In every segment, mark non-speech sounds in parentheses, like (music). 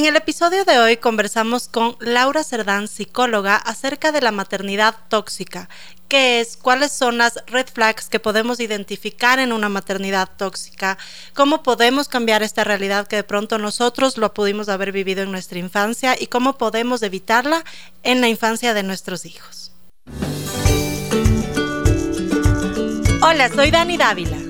En el episodio de hoy conversamos con Laura Cerdán, psicóloga, acerca de la maternidad tóxica. ¿Qué es? ¿Cuáles son las red flags que podemos identificar en una maternidad tóxica? ¿Cómo podemos cambiar esta realidad que de pronto nosotros lo pudimos haber vivido en nuestra infancia y cómo podemos evitarla en la infancia de nuestros hijos? Hola, soy Dani Dávila.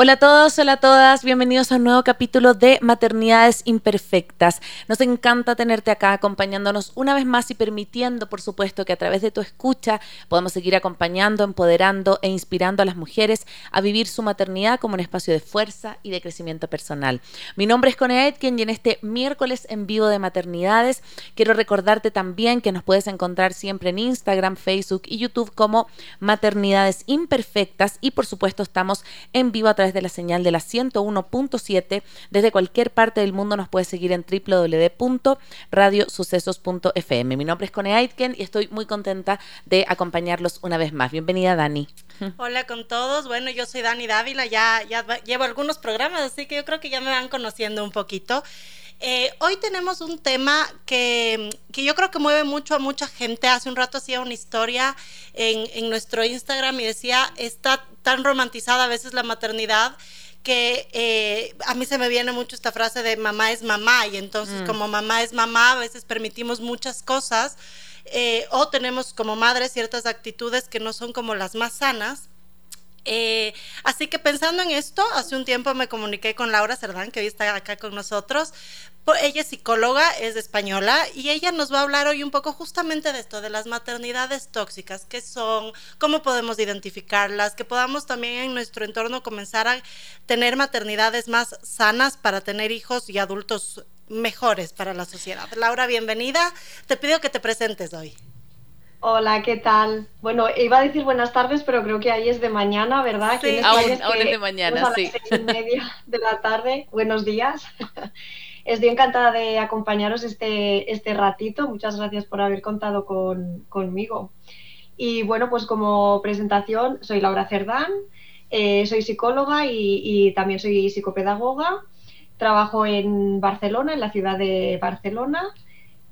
Hola a todos, hola a todas, bienvenidos a un nuevo capítulo de Maternidades Imperfectas. Nos encanta tenerte acá acompañándonos una vez más y permitiendo, por supuesto, que a través de tu escucha podamos seguir acompañando, empoderando e inspirando a las mujeres a vivir su maternidad como un espacio de fuerza y de crecimiento personal. Mi nombre es Cone Aitken y en este miércoles en vivo de Maternidades quiero recordarte también que nos puedes encontrar siempre en Instagram, Facebook y YouTube como Maternidades Imperfectas y por supuesto estamos en vivo a través de la señal de la 101.7. Desde cualquier parte del mundo nos puedes seguir en www.radiosucesos.fm. Mi nombre es Cone Aitken y estoy muy contenta de acompañarlos una vez más. Bienvenida, Dani. (laughs) Hola con todos. Bueno, yo soy Dani Dávila, ya, ya llevo algunos programas, así que yo creo que ya me van conociendo un poquito. Eh, hoy tenemos un tema que, que, yo creo que mueve mucho a mucha gente. Hace un rato hacía una historia en, en nuestro Instagram y decía, está tan romantizada a veces la maternidad que eh, a mí se me viene mucho esta frase de mamá es mamá y entonces mm. como mamá es mamá a veces permitimos muchas cosas eh, o tenemos como madres ciertas actitudes que no son como las más sanas eh, así que pensando en esto, hace un tiempo me comuniqué con Laura Cerdán, que hoy está acá con nosotros. Ella es psicóloga, es española, y ella nos va a hablar hoy un poco justamente de esto, de las maternidades tóxicas, qué son, cómo podemos identificarlas, que podamos también en nuestro entorno comenzar a tener maternidades más sanas para tener hijos y adultos mejores para la sociedad. Laura, bienvenida. Te pido que te presentes hoy. Hola, ¿qué tal? Bueno, iba a decir buenas tardes, pero creo que ahí es de mañana, ¿verdad? Sí, aún, es de mañana, sí. A las seis y media de la tarde. Buenos días. (laughs) Estoy encantada de acompañaros este, este ratito. Muchas gracias por haber contado conmigo. Y bueno, pues como presentación, soy Laura Cerdán, eh, soy psicóloga y, y también soy psicopedagoga. Trabajo en Barcelona, en la ciudad de Barcelona.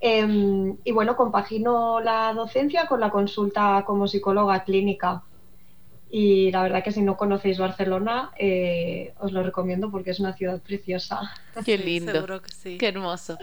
Em, y bueno, compagino la docencia con la consulta como psicóloga clínica. Y la verdad que si no conocéis Barcelona, eh, os lo recomiendo porque es una ciudad preciosa. Qué lindo. Qué hermoso.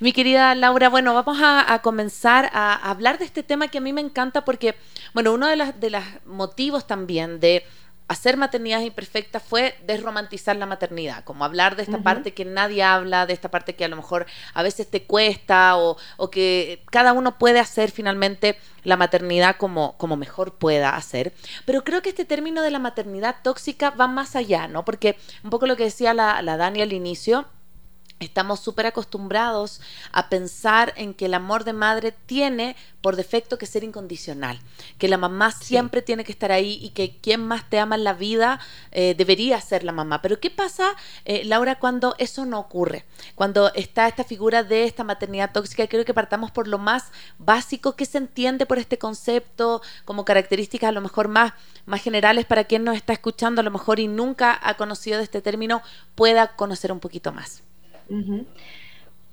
Mi querida Laura, bueno, vamos a, comenzar a, hablar de este tema que a mí me encanta porque, bueno, uno de, de los motivos también de hacer maternidad imperfecta fue desromantizar la maternidad, como hablar de esta parte que nadie habla, de esta parte que a lo mejor a veces te cuesta o, que cada uno puede hacer finalmente la maternidad como, como mejor pueda hacer. Pero creo que este término de la maternidad tóxica va más allá, ¿no? Porque un poco lo que decía la, la Dani al inicio, Estamos súper acostumbrados a pensar en que el amor de madre tiene por defecto que ser incondicional, que la mamá siempre tiene que estar ahí y que quien más te ama en la vida eh, debería ser la mamá. Pero ¿qué pasa, eh, Laura, cuando eso no ocurre? Cuando está esta figura de esta maternidad tóxica, creo que partamos por lo más básico que se entiende por este concepto, como características a lo mejor más, más generales para quien nos está escuchando a lo mejor y nunca ha conocido de este término, pueda conocer un poquito más.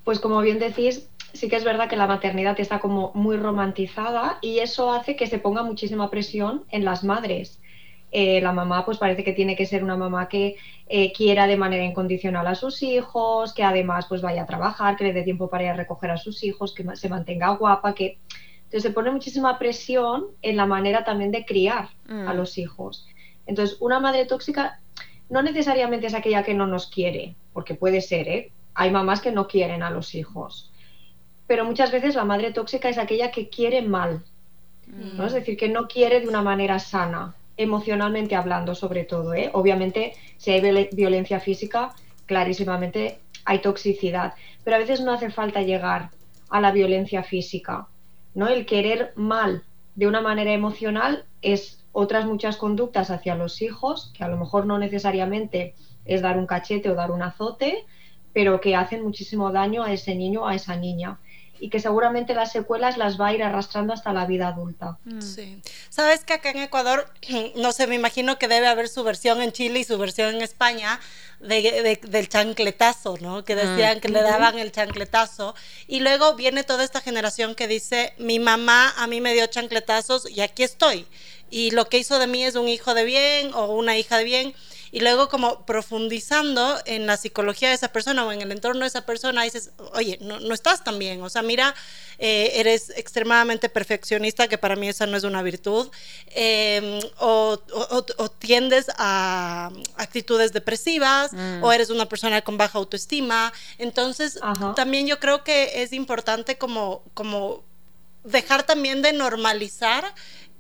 Pues como bien decís, sí que es verdad que la maternidad está como muy romantizada y eso hace que se ponga muchísima presión en las madres. Eh, la mamá pues parece que tiene que ser una mamá que eh, quiera de manera incondicional a sus hijos, que además pues vaya a trabajar, que le dé tiempo para ir a recoger a sus hijos, que se mantenga guapa, que entonces se pone muchísima presión en la manera también de criar a mm. los hijos. Entonces, una madre tóxica no necesariamente es aquella que no nos quiere, porque puede ser, ¿eh? Hay mamás que no quieren a los hijos. pero muchas veces la madre tóxica es aquella que quiere mal, ¿no? Mm. Es decir, que no quiere de una manera sana, emocionalmente hablando sobre todo. ¿eh? Obviamente, si hay violencia física, clarísimamente hay toxicidad, pero a veces no hace falta llegar a la violencia física. ¿no? El querer mal de una manera emocional es otras muchas conductas hacia los hijos, que a lo mejor no necesariamente es dar un cachete o dar un azote, pero que hacen muchísimo daño a ese niño a esa niña y que seguramente las secuelas las va a ir arrastrando hasta la vida adulta. Mm. Sí. Sabes que acá en Ecuador, (clears throat) no sé, me imagino que debe haber su versión en Chile y su versión en España de, del chancletazo, ¿no? Que decían que le daban el chancletazo. Y luego viene toda esta generación que dice, mi mamá a mí me dio chancletazos y aquí estoy. Y lo que hizo de mí es un hijo de bien o una hija de bien y luego como profundizando en la psicología de esa persona o en el entorno de esa persona, dices, oye, no, no estás tan bien, o sea, mira, eh, eres extremadamente perfeccionista, que para mí esa no es una virtud, em, o, tiendes a actitudes depresivas, mm. o eres una persona con baja autoestima, entonces también yo creo que es importante como, como dejar también de normalizar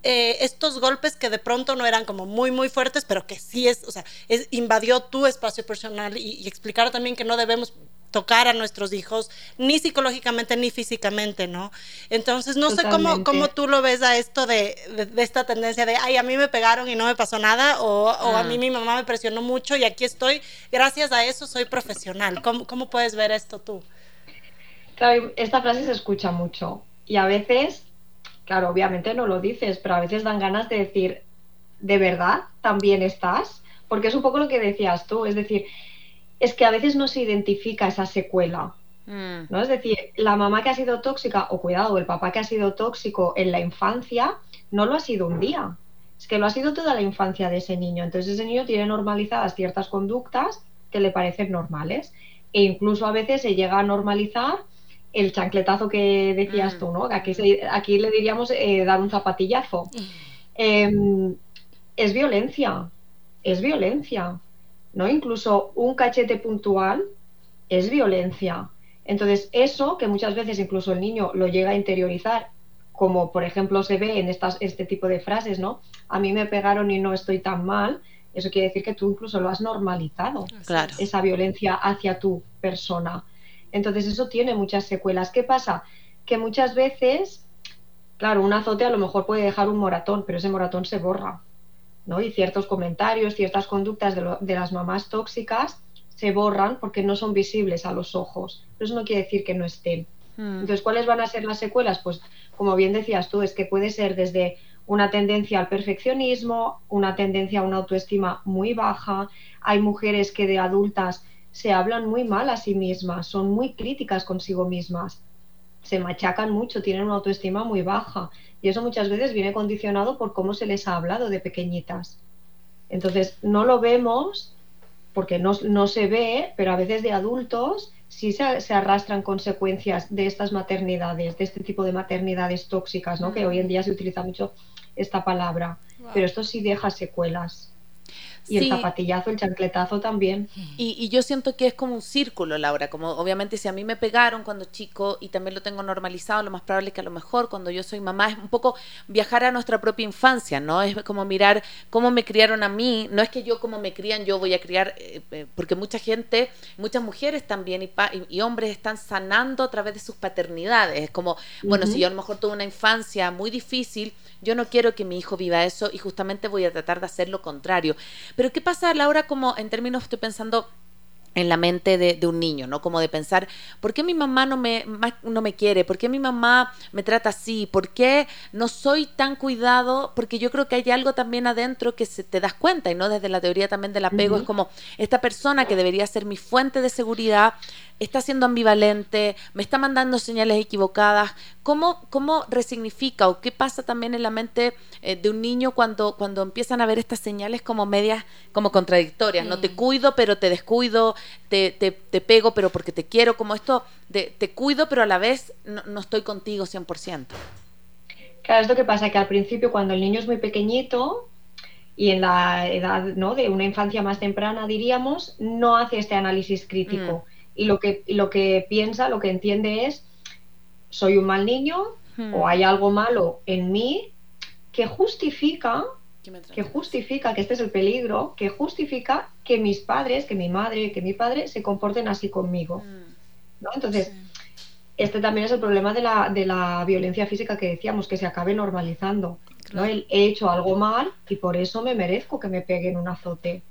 eh, estos golpes que de pronto no eran como muy, muy fuertes, pero que sí es, o sea, es, invadió tu espacio personal y, explicar también que no debemos tocar a nuestros hijos, ni psicológicamente ni físicamente, ¿no? Entonces, no sé cómo, cómo tú lo ves a esto de, de, esta tendencia de, ay, a mí me pegaron y no me pasó nada, o, o a mí ah. mi mamá me presionó mucho y aquí estoy, gracias a eso soy profesional. ¿Cómo, cómo puedes ver esto tú? Claro, esta frase se escucha mucho y a veces Claro, obviamente no lo dices, pero a veces dan ganas de decir, ¿de verdad también estás? Porque es un poco lo que decías tú, es decir, es que a veces no se identifica esa secuela. Mm. ¿no? Es decir, la mamá que ha sido tóxica, o cuidado, el papá que ha sido tóxico en la infancia, no lo ha sido un día. Es que lo ha sido toda la infancia de ese niño. Entonces ese niño tiene normalizadas ciertas conductas que le parecen normales. E incluso a veces se llega a normalizar el chancletazo que decías mm. tú, ¿no? Aquí, aquí le diríamos eh, dar un zapatillazo. Mm. Em, es violencia, es violencia, ¿no? Incluso un cachete puntual es violencia. Entonces, eso que muchas veces incluso el niño lo llega a interiorizar, como por ejemplo se ve en estas, este tipo de frases, ¿no? A mí me pegaron y no estoy tan mal, eso quiere decir que tú incluso lo has normalizado, claro. esa violencia hacia tu persona. Entonces eso tiene muchas secuelas. ¿Qué pasa? Que muchas veces, claro, un azote a lo mejor puede dejar un moratón, pero ese moratón se borra. ¿no? Y ciertos comentarios, ciertas conductas de, las mamás tóxicas se borran porque no son visibles a los ojos. Pero eso no quiere decir que no estén. Hmm. Entonces, ¿cuáles van a ser las secuelas? Pues, como bien decías tú, es que puede ser desde una tendencia al perfeccionismo, una tendencia a una autoestima muy baja. Hay mujeres que de adultas se hablan muy mal a sí mismas, son muy críticas consigo mismas, se machacan mucho, tienen una autoestima muy baja y eso muchas veces viene condicionado por cómo se les ha hablado de pequeñitas. Entonces, no lo vemos porque no, se ve, pero a veces de adultos sí se, arrastran consecuencias de estas maternidades, de este tipo de maternidades tóxicas, ¿no? que hoy en día se utiliza mucho esta palabra, pero esto sí deja secuelas. Y el zapatillazo, el chancletazo también. Y, y, yo siento que es como un círculo, Laura, como obviamente si a mí me pegaron cuando chico y también lo tengo normalizado, lo más probable es que a lo mejor cuando yo soy mamá es un poco viajar a nuestra propia infancia, ¿no? Es como mirar cómo me criaron a mí, no es que yo como me crían yo voy a criar, eh, eh, porque mucha gente, muchas mujeres también y, y, hombres están sanando a través de sus paternidades, es como, bueno, si yo a lo mejor tuve una infancia muy difícil, yo no quiero que mi hijo viva eso y justamente voy a tratar de hacer lo contrario. Pero ¿qué pasa, Laura, como en términos, estoy pensando en la mente de, un niño, ¿no? Como de pensar, ¿por qué mi mamá no me, no me quiere? ¿Por qué mi mamá me trata así? ¿Por qué no soy tan cuidado? Porque yo creo que hay algo también adentro que se te das cuenta, y no desde la teoría también del apego, es como esta persona que debería ser mi fuente de seguridad, está siendo ambivalente, me está mandando señales equivocadas. ¿Cómo, cómo resignifica o qué pasa también en la mente eh, de un niño cuando, cuando empiezan a ver estas señales como medias, como contradictorias? No te cuido, pero te descuido, te, te, te, pego, pero porque te quiero, como esto de te cuido, pero a la vez no, no estoy contigo 100%. Claro, es lo que pasa que al principio cuando el niño es muy pequeñito, y en la edad ¿no? de una infancia más temprana, diríamos, no hace este análisis crítico. Mm y lo que, lo que piensa, lo que entiende es soy un mal niño o hmm. hay algo malo en mí que justifica que justifica, que este es el peligro, que justifica que mis padres, que mi madre, que mi padre se comporten así conmigo. Hmm. ¿no? Entonces, este también es el problema de la, de la violencia física que decíamos, que se acabe normalizando. ¿no? he hecho algo mal y por eso me merezco que me peguen un azote.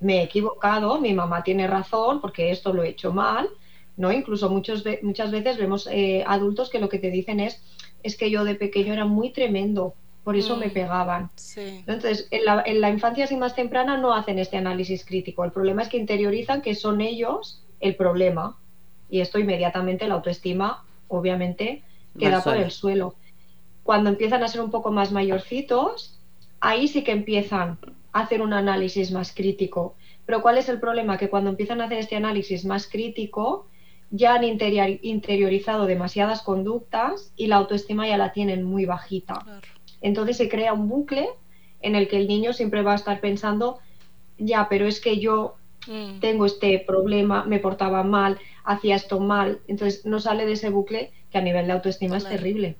Me he equivocado, mi mamá tiene razón porque esto lo he hecho mal, ¿no? Incluso muchos, muchas veces vemos eh, adultos que lo que te dicen es, es que yo de pequeño era muy tremendo, por eso me mm, pegaban. Entonces, en la, en la infancia así más temprana no hacen este análisis crítico. El problema es que interiorizan que son ellos el problema y esto inmediatamente la autoestima, obviamente, queda por el suelo. Cuando empiezan a ser un poco más mayorcitos, ahí sí que empiezan hacer un análisis más crítico. Pero ¿cuál es el problema? Que cuando empiezan a hacer este análisis más crítico, ya han interiorizado demasiadas conductas y la autoestima ya la tienen muy bajita. Entonces se crea un bucle en el que el niño siempre va a estar pensando, ya, pero es que yo mm. tengo este problema, me portaba mal, hacía esto mal. Entonces no sale de ese bucle que a nivel de autoestima es terrible.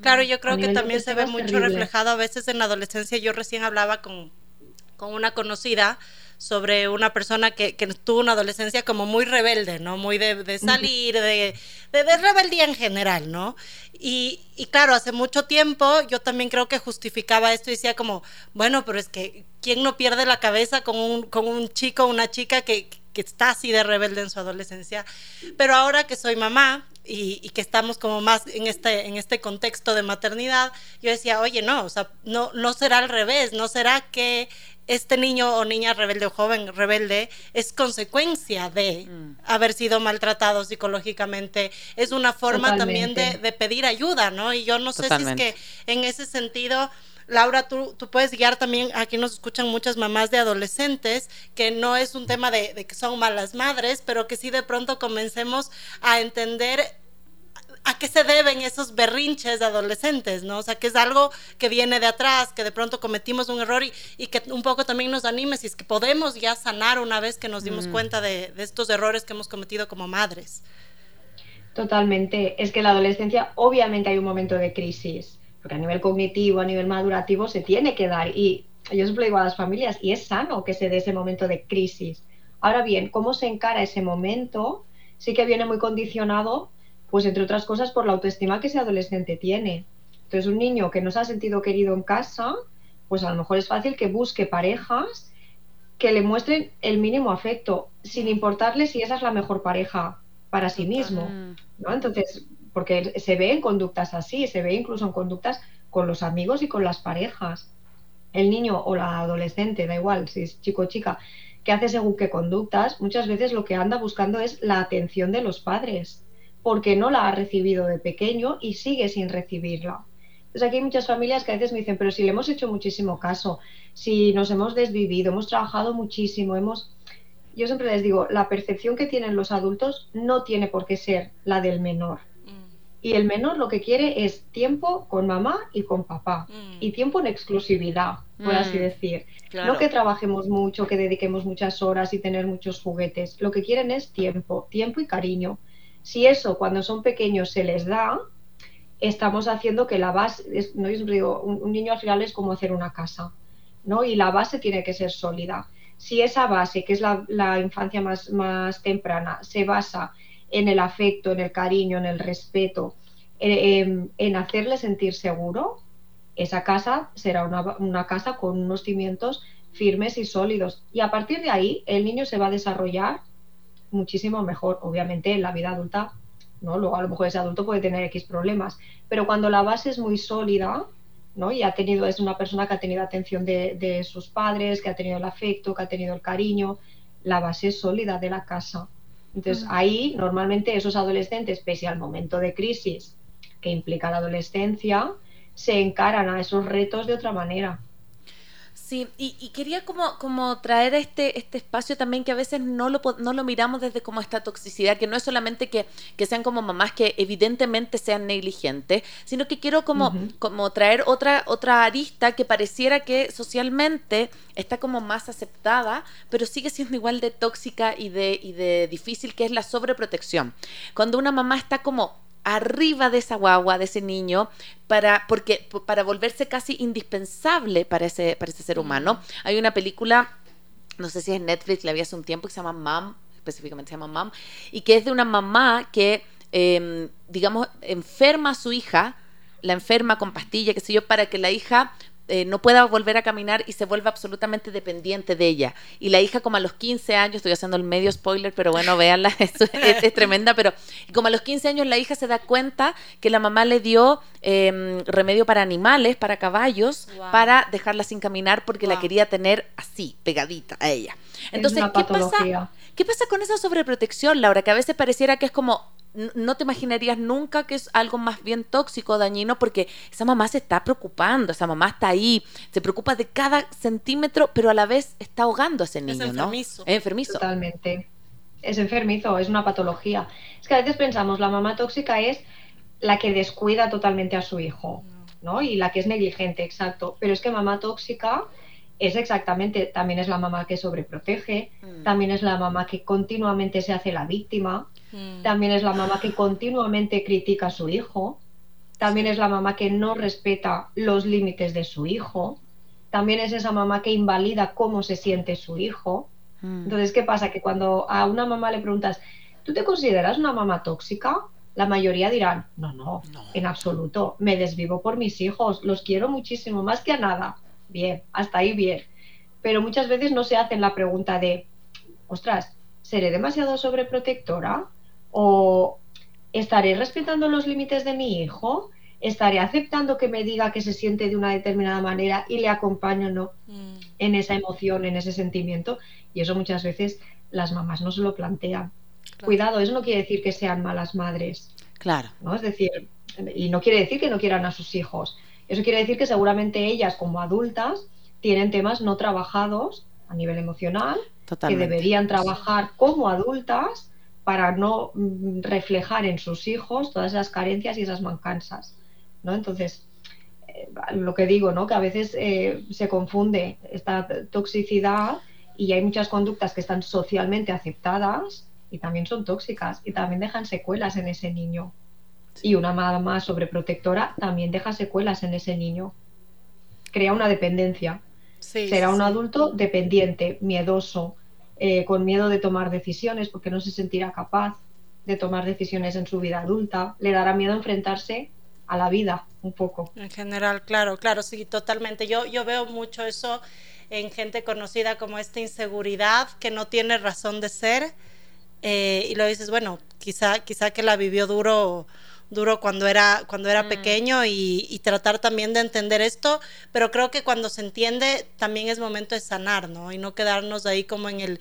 Claro, yo creo que también se ve mucho reflejado a veces en la adolescencia. Yo recién hablaba con con una conocida sobre una persona que, tuvo una adolescencia como muy rebelde, ¿no? Muy de, salir, de, de, rebeldía en general, ¿no? Y, claro, hace mucho tiempo yo también creo que justificaba esto y decía como, bueno, pero es que ¿quién no pierde la cabeza con un, con un chico o una chica que, que está así de rebelde en su adolescencia? Pero ahora que soy mamá y, que estamos como más en este, en este contexto de maternidad, yo decía, oye, no, o sea, no, no será al revés, no será que este niño o niña rebelde o joven rebelde es consecuencia de mm. haber sido maltratado psicológicamente. Es una forma también de, pedir ayuda, ¿no? Y yo no sé si es que en ese sentido... Laura, tú, tú, puedes guiar también, aquí nos escuchan muchas mamás de adolescentes, que no es un tema de, de, que son malas madres, pero que sí de pronto comencemos a entender a qué se deben esos berrinches de adolescentes, ¿no? O sea, que es algo que viene de atrás, que de pronto cometimos un error y, que un poco también nos anime si es que podemos ya sanar una vez que nos dimos mm. cuenta de, estos errores que hemos cometido como madres. Totalmente. Es que en la adolescencia obviamente hay un momento de crisis, porque a nivel cognitivo, a nivel madurativo se tiene que dar y yo siempre digo a las familias, y es sano que se dé ese momento de crisis. Ahora bien, ¿cómo se encara ese momento? Sí que viene muy condicionado pues entre otras cosas por la autoestima que ese adolescente tiene. Entonces, un niño que no se ha sentido querido en casa, pues a lo mejor es fácil que busque parejas que le muestren el mínimo afecto, sin importarle si esa es la mejor pareja para sí mismo. ¿no? Entonces, porque se ve en conductas así, se ve incluso en conductas con los amigos y con las parejas. El niño o la adolescente, da igual si es chico o chica, que hace según qué conductas, muchas veces lo que anda buscando es la atención de los padres porque no la ha recibido de pequeño y sigue sin recibirla. Entonces aquí hay muchas familias que a veces me dicen, pero si le hemos hecho muchísimo caso, si nos hemos desvivido, hemos trabajado muchísimo, hemos... Yo siempre les digo, la percepción que tienen los adultos no tiene por qué ser la del menor. Mm. Y el menor lo que quiere es tiempo con mamá y con papá. Mm. Y tiempo en exclusividad, por así mm. decir. No que trabajemos mucho, que dediquemos muchas horas y tener muchos juguetes. Lo que quieren es tiempo, tiempo y cariño. Si eso cuando son pequeños se les da, estamos haciendo que la base, no digo, un, niño al final es como hacer una casa, ¿no? Y la base tiene que ser sólida. Si esa base, que es la, infancia más, temprana, se basa en el afecto, en el cariño, en el respeto, en, en hacerle sentir seguro, esa casa será una, una, casa con unos cimientos firmes y sólidos. Y a partir de ahí, el niño se va a desarrollar muchísimo mejor. Obviamente en la vida adulta, ¿no? Luego a lo mejor ese adulto puede tener X problemas, pero cuando la base es muy sólida, ¿no? Y ha tenido, es una persona que ha tenido atención de, sus padres, que ha tenido el afecto, que ha tenido el cariño, la base es sólida de la casa. Entonces ahí normalmente esos adolescentes, pese al momento de crisis que implica la adolescencia, se encaran a esos retos de otra manera. Sí, y, quería como, como traer este, este espacio también que a veces no lo, no lo miramos desde como esta toxicidad, que no es solamente que, sean como mamás que evidentemente sean negligentes, sino que quiero como, como traer otra, otra arista que pareciera que socialmente está como más aceptada, pero sigue siendo igual de tóxica y de, y de difícil, que es la sobreprotección. Cuando una mamá está como arriba de esa guagua, de ese niño, para, porque, para volverse casi indispensable para ese, para ese ser humano. Hay una película, no sé si es Netflix, la vi hace un tiempo, que se llama Mom, específicamente se llama Mom, y que es de una mamá que, em, digamos, enferma a su hija, la enferma con pastilla, qué sé yo, para que la hija eh, no pueda volver a caminar y se vuelva absolutamente dependiente de ella. Y la hija como a los 15 años, estoy haciendo el medio spoiler, pero bueno, véanla, (laughs) es, es, tremenda, pero como a los 15 años la hija se da cuenta que la mamá le dio em, remedio para animales, para caballos, para dejarla sin caminar porque la quería tener así, pegadita a ella. Entonces, ¿qué pasa? ¿Qué pasa con esa sobreprotección, Laura? Que a veces pareciera que es como no te imaginarías nunca que es algo más bien tóxico, dañino, porque esa mamá se está preocupando, esa mamá está ahí, se preocupa de cada centímetro, pero a la vez está ahogando a ese niño, es enfermizo. Es enfermizo. Totalmente. Es enfermizo, es una patología. Es que a veces pensamos, la mamá tóxica es la que descuida totalmente a su hijo, ¿no? Y la que es negligente, exacto. Pero es que mamá tóxica es exactamente, también es la mamá que sobreprotege, mm. también es la mamá que continuamente se hace la víctima, Mm. También es la mamá que continuamente critica a su hijo. También es la mamá que no respeta los límites de su hijo. También es esa mamá que invalida cómo se siente su hijo. Mm. Entonces, ¿qué pasa? Que cuando a una mamá le preguntas, ¿tú te consideras una mamá tóxica? La mayoría dirán, no, no, no, en absoluto, me desvivo por mis hijos, los quiero muchísimo, más que a nada. Bien, hasta ahí bien. Pero muchas veces no se hacen la pregunta de, ostras, ¿seré demasiado sobreprotectora? ¿O estaré respetando los límites de mi hijo? ¿Estaré aceptando que me diga que se siente de una determinada manera y le acompaño no mm. en esa emoción, en ese sentimiento? Y eso muchas veces las mamás no se lo plantean. Cuidado, eso no quiere decir que sean malas madres. Claro. ¿no? Es decir, y no quiere decir que no quieran a sus hijos. Eso quiere decir que seguramente ellas como adultas tienen temas no trabajados a nivel emocional, que deberían trabajar como adultas para no mm, reflejar en sus hijos todas esas carencias y esas mancanzas. ¿no? Entonces, eh, lo que digo, ¿no? que a veces eh, se confunde esta toxicidad y hay muchas conductas que están socialmente aceptadas y también son tóxicas y también dejan secuelas en ese niño. Y una mamá sobreprotectora también deja secuelas en ese niño. Crea una dependencia. Será un adulto dependiente, miedoso, eh, con miedo de tomar decisiones porque no se sentirá capaz de tomar decisiones en su vida adulta, le dará miedo enfrentarse a la vida un poco. En general, claro, claro, sí, totalmente. Yo, yo veo mucho eso en gente conocida como esta inseguridad que no tiene razón de ser eh, y lo dices, bueno, quizá, quizá que la vivió duro duro cuando era, cuando era mm. pequeño y, tratar también de entender esto, pero creo que cuando se entiende también es momento de sanar, ¿no? Y no quedarnos ahí como en el,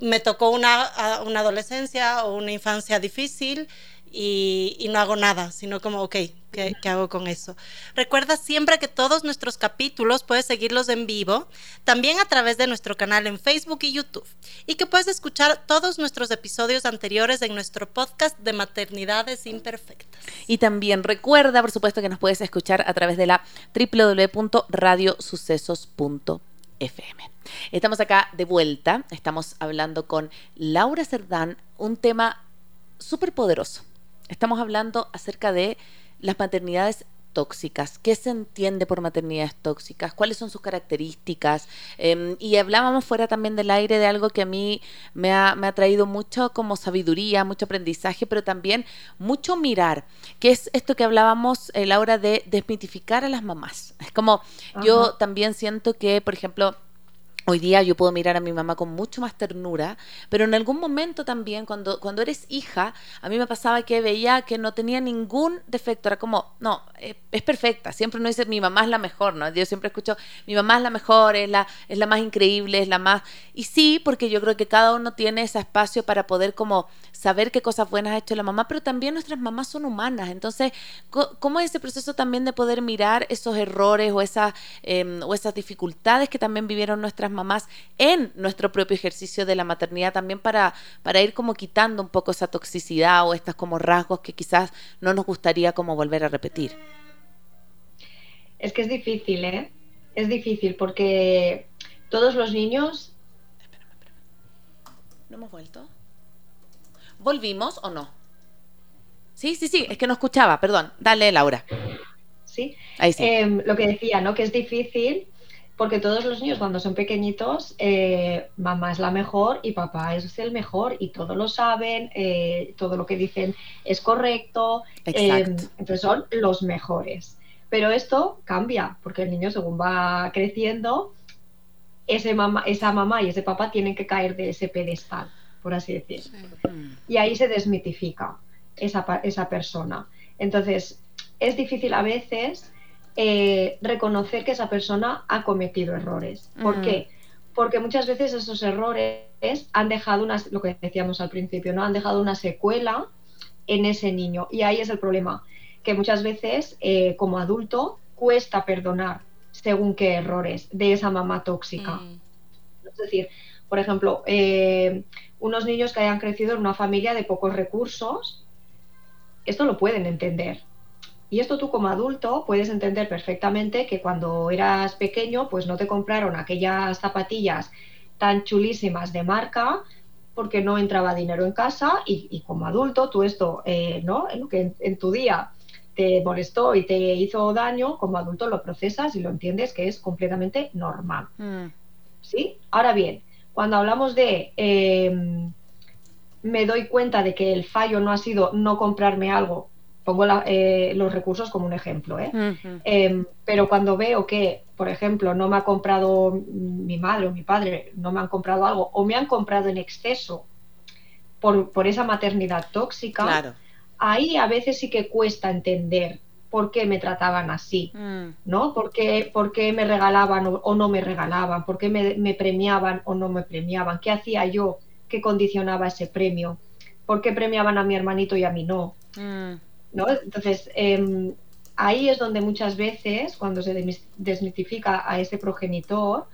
me tocó una, una adolescencia o una infancia difícil y, no hago nada, sino como, ok, ¿qué, hago con eso? Recuerda siempre que todos nuestros capítulos puedes seguirlos en vivo, también a través de nuestro canal en Facebook y YouTube, y que puedes escuchar todos nuestros episodios anteriores en nuestro podcast de Maternidades Imperfectas. Y también recuerda, por supuesto, que nos puedes escuchar a través de la www.radiosucesos.fm. Estamos acá de vuelta, estamos hablando con Laura Cerdán, un tema súper poderoso Estamos hablando acerca de las maternidades tóxicas, qué se entiende por maternidades tóxicas, cuáles son sus características. Em, y hablábamos fuera también del aire de algo que a mí me ha, traído mucho como sabiduría, mucho aprendizaje, pero también mucho mirar, que es esto que hablábamos, eh, Laura, de desmitificar a las mamás. Es como yo también siento que, por ejemplo, Hoy día yo puedo mirar a mi mamá con mucho más ternura, pero en algún momento también, cuando, cuando eres hija, a mí me pasaba que veía que no tenía ningún defecto. Era como, no, eh, es perfecta. Siempre uno dice, mi mamá es la mejor, ¿no? Yo siempre escucho, mi mamá es la mejor, es la, es la más increíble, es la más... Y sí, porque yo creo que cada uno tiene ese espacio para poder como saber qué cosas buenas ha hecho la mamá, pero también nuestras mamás son humanas. Entonces, ¿cómo es ese proceso también de poder mirar esos errores o, esas em, o esas dificultades que también vivieron nuestras mamás en nuestro propio ejercicio de la maternidad también para, para ir como quitando un poco esa toxicidad o estas como rasgos que quizás no nos gustaría como volver a repetir. Es que es difícil, ¿eh? Es difícil porque todos los niños... ¿No hemos vuelto? ¿Volvimos o no? Sí, sí, sí, es que no escuchaba, perdón. Dale, Laura. Sí. Ahí sí. Em, lo que decía, ¿no? Que es difícil porque todos los niños cuando son pequeñitos, eh, mamá es la mejor y papá es el mejor y todos lo saben, eh, todo lo que dicen es correcto, em, entonces son los mejores. Pero esto cambia porque el niño según va creciendo, ese mamá, esa mamá y ese papá tienen que caer de ese pedestal, por así decirlo. Y ahí se desmitifica esa, esa persona. Entonces, es difícil a veces eh, reconocer que esa persona ha cometido errores. ¿Por mm. qué? Porque muchas veces esos errores han dejado una, lo que decíamos al principio, ¿no? Han dejado una secuela en ese niño. Y ahí es el problema, que muchas veces eh, como adulto cuesta perdonar según qué errores de esa mamá tóxica. Mm. Es decir, por ejemplo, eh, unos niños que hayan crecido en una familia de pocos recursos, esto lo pueden entender. Y esto tú como adulto puedes entender perfectamente que cuando eras pequeño, pues no te compraron aquellas zapatillas tan chulísimas de marca porque no entraba dinero en casa y, como adulto tú esto, eh, ¿no? En lo que en, tu día te molestó y te hizo daño, como adulto lo procesas y lo entiendes que es completamente normal. Mm. ¿Sí? Ahora bien, cuando hablamos de em, me doy cuenta de que el fallo no ha sido no comprarme algo pongo eh, los recursos como un ejemplo, ¿eh? Em, pero cuando veo que, por ejemplo, no me ha comprado mi madre o mi padre, no me han comprado algo, o me han comprado en exceso por, esa maternidad tóxica, ahí a veces sí que cuesta entender por qué me trataban así, mm. ¿no? ¿Por qué, me regalaban o, no me regalaban? ¿Por qué me, premiaban o no me premiaban? ¿Qué hacía yo que condicionaba ese premio? ¿Por qué premiaban a mi hermanito y a mí no? Mm. Entonces, em, ahí es donde muchas veces, cuando se desmitifica a ese progenitor,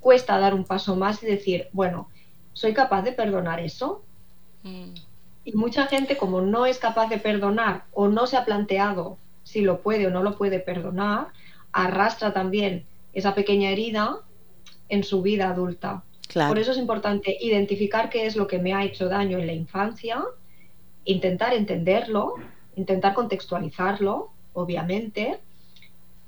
cuesta dar un paso más y decir, bueno, ¿soy capaz de perdonar eso? Mm. Y mucha gente, como no es capaz de perdonar o no se ha planteado si lo puede o no lo puede perdonar, arrastra también esa pequeña herida en su vida adulta. Por eso es importante identificar qué es lo que me ha hecho daño en la infancia, intentar entenderlo intentar contextualizarlo, obviamente,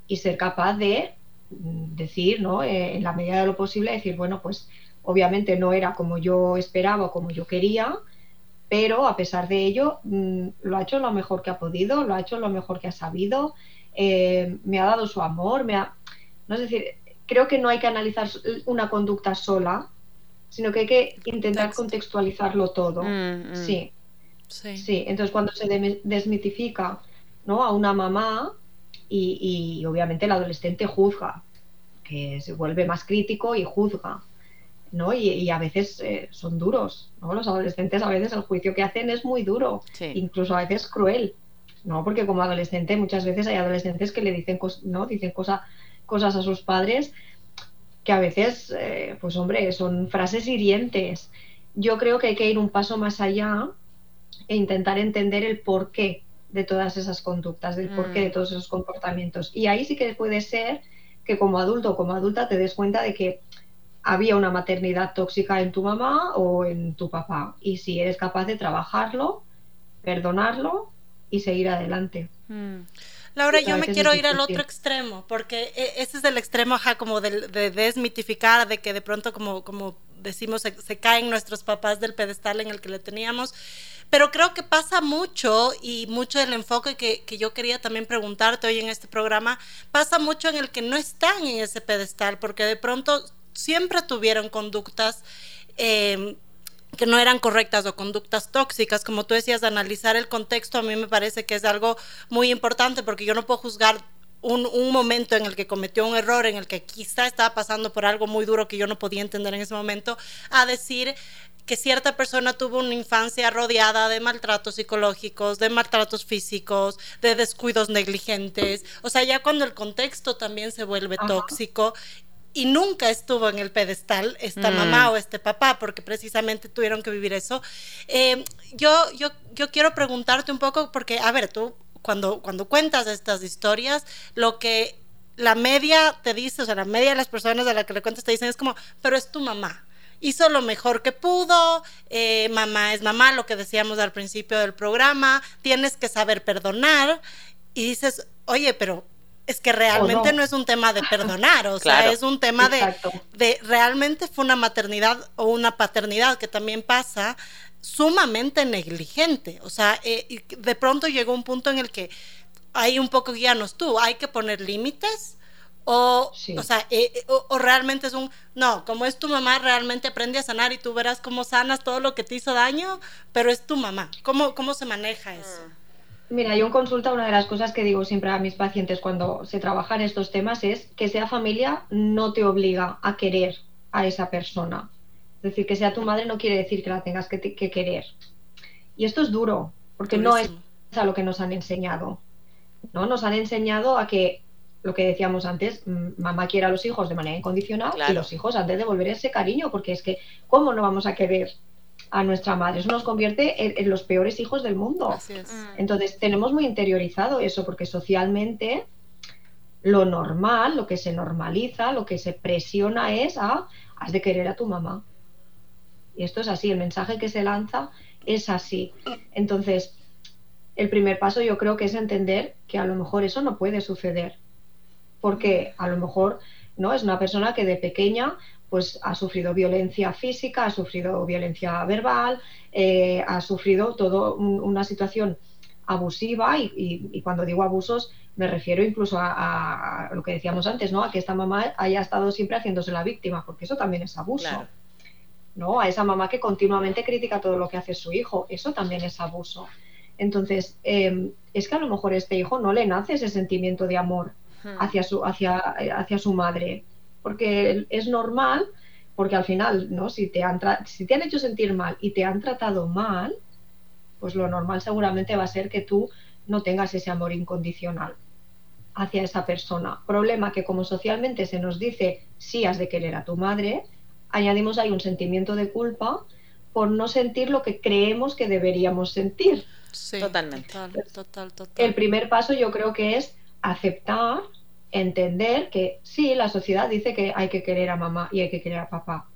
y ser capaz de mm, decir, ¿no? Eh, en la medida de lo posible, decir, bueno, pues obviamente no era como yo esperaba o como yo quería, pero a pesar de ello mm, lo ha hecho lo mejor que ha podido, lo ha hecho lo mejor que ha sabido, eh, me ha dado su amor, me ha... No es decir, creo que no hay que analizar una conducta sola, sino que hay que intentar contextualizarlo todo. Mm, sí. Sí. entonces cuando se desmitifica ¿no? a una mamá y, obviamente el adolescente juzga, que se vuelve más crítico y juzga. ¿no? Y, a veces eh, son duros, ¿no? Los adolescentes a veces el juicio que hacen es muy duro, incluso a veces cruel, ¿no? Porque como adolescente muchas veces hay adolescentes que le dicen, ¿no? dicen cosas a sus padres que a veces, eh, pues hombre, son frases hirientes. Yo creo que hay que ir un paso más allá e intentar entender el porqué de todas esas conductas, del porqué de mm. todos esos comportamientos. Y ahí sí que puede ser que como adulto o como adulta te des cuenta de que había una maternidad tóxica en tu mamá o en tu papá. Y si eres capaz de trabajarlo, perdonarlo y seguir adelante. Mm. Laura, yo me quiero ir al otro extremo, porque e, ese es el extremo, ajá, como de, de, desmitificar, de que de pronto, como, como decimos, se, caen nuestros papás del pedestal en el que le teníamos. Pero creo que pasa mucho y mucho del enfoque que, que, yo quería también preguntarte hoy en este programa, pasa mucho en el que no están en ese pedestal, porque de pronto siempre tuvieron conductas eh, que no eran correctas o conductas tóxicas, como tú decías, de analizar el contexto, a mí me parece que es algo muy importante porque yo no puedo juzgar un, un, momento en el que cometió un error, en el que quizá estaba pasando por algo muy duro que yo no podía entender en ese momento, a decir que cierta persona tuvo una infancia rodeada de maltratos psicológicos, de maltratos físicos, de descuidos negligentes. O sea, ya cuando el contexto también se vuelve tóxico y nunca estuvo en el pedestal esta mm. mamá o este papá, porque precisamente tuvieron que vivir eso. Eh, yo, yo, yo quiero preguntarte un poco, porque, a ver, tú cuando, cuando cuentas estas historias, lo que la media te dice, o sea, la media de las personas a las que le cuentas te dicen es como, pero es tu mamá. Hizo lo mejor que pudo, eh, mamá es mamá, lo que decíamos al principio del programa, tienes que saber perdonar y dices, oye, pero es que realmente no. es un tema de perdonar, o sea, es un tema de, de, realmente fue una maternidad o una paternidad que también pasa sumamente negligente, o sea, eh, de pronto llegó un punto en el que hay un poco guianos tú, hay que poner límites o, o sea, eh, eh, o, realmente es un, no, como es tu mamá, realmente aprende a sanar y tú verás cómo sanas todo lo que te hizo daño, pero es tu mamá. ¿Cómo, cómo se maneja eso? Mira, yo en consulta una de las cosas que digo siempre a mis pacientes cuando se trabajan estos temas es que sea familia no te obliga a querer a esa persona. Es decir, que sea tu madre no quiere decir que la tengas que, querer. Y esto es duro, porque no es a lo que nos han enseñado. ¿no? Nos han enseñado a que lo que decíamos antes, mamá quiere a los hijos de manera incondicional y los hijos han de devolver ese cariño, porque es que, ¿cómo no vamos a querer a nuestra madre? Eso nos convierte en, los peores hijos del mundo. Mm. Entonces, tenemos muy interiorizado eso, porque socialmente lo normal, lo que se normaliza, lo que se presiona es a, has de querer a tu mamá. Y esto es así, el mensaje que se lanza es así. Entonces, el primer paso yo creo que es entender que a lo mejor eso no puede suceder porque a lo mejor no es una persona que de pequeña pues ha sufrido violencia física, ha sufrido violencia verbal, eh, ha sufrido toda una situación abusiva y, cuando digo abusos me refiero incluso a, lo que decíamos antes, ¿no? A que esta mamá haya estado siempre haciéndose la víctima, porque eso también es abuso. ¿No? A esa mamá que continuamente critica todo lo que hace su hijo, eso también es abuso. Entonces, eh, es que a lo mejor a este hijo no le nace ese sentimiento de amor hacia su, hacia, hacia su madre. Porque es normal, porque al final, ¿no? Si te, han si te han hecho sentir mal y te han tratado mal, pues lo normal seguramente va a ser que tú no tengas ese amor incondicional hacia esa persona. Problema que como socialmente se nos dice sí has de querer a tu madre, añadimos ahí un sentimiento de culpa por no sentir lo que creemos que deberíamos sentir. Sí, totalmente. total, total. El primer paso yo creo que es aceptar, entender que sí, la sociedad dice que hay que querer a mamá y hay que querer a papá.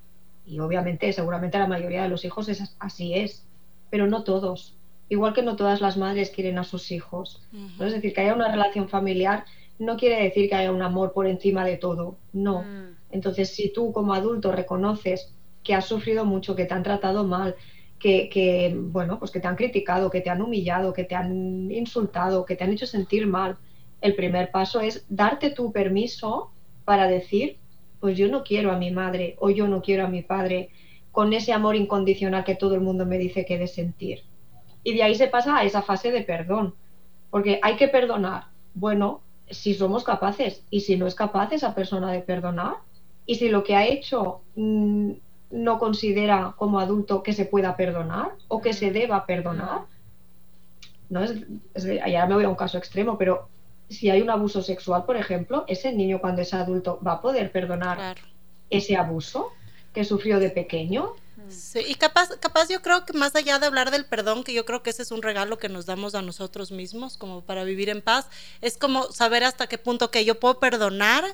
Y obviamente, seguramente la mayoría de los hijos es, así es, pero no todos. Igual que no todas las madres quieren a sus hijos. Es decir, que haya una relación familiar no quiere decir que haya un amor por encima de todo. No. Mm. Entonces, si tú como adulto reconoces que has sufrido mucho, que te han tratado mal, que, bueno, pues que te han criticado, que te han humillado, que te han insultado, que te han hecho sentir mal, el primer paso es darte tu permiso para decir, pues yo no quiero a mi madre o yo no quiero a mi padre con ese amor incondicional que todo el mundo me dice que he de sentir. Y de ahí se pasa a esa fase de perdón, porque hay que perdonar. Bueno, si somos capaces y si no es capaz esa persona de perdonar y si lo que ha hecho mm, no considera como adulto que se pueda perdonar o que se deba perdonar. No es, ya me voy a un caso extremo, pero si hay un abuso sexual, por ejemplo, ese niño cuando es adulto va a poder perdonar ese abuso que sufrió de pequeño. Sí, y capaz, capaz yo creo que más allá de hablar del perdón, que yo creo que ese es un regalo que nos damos a nosotros mismos como para vivir en paz, es como saber hasta qué punto que yo puedo perdonar,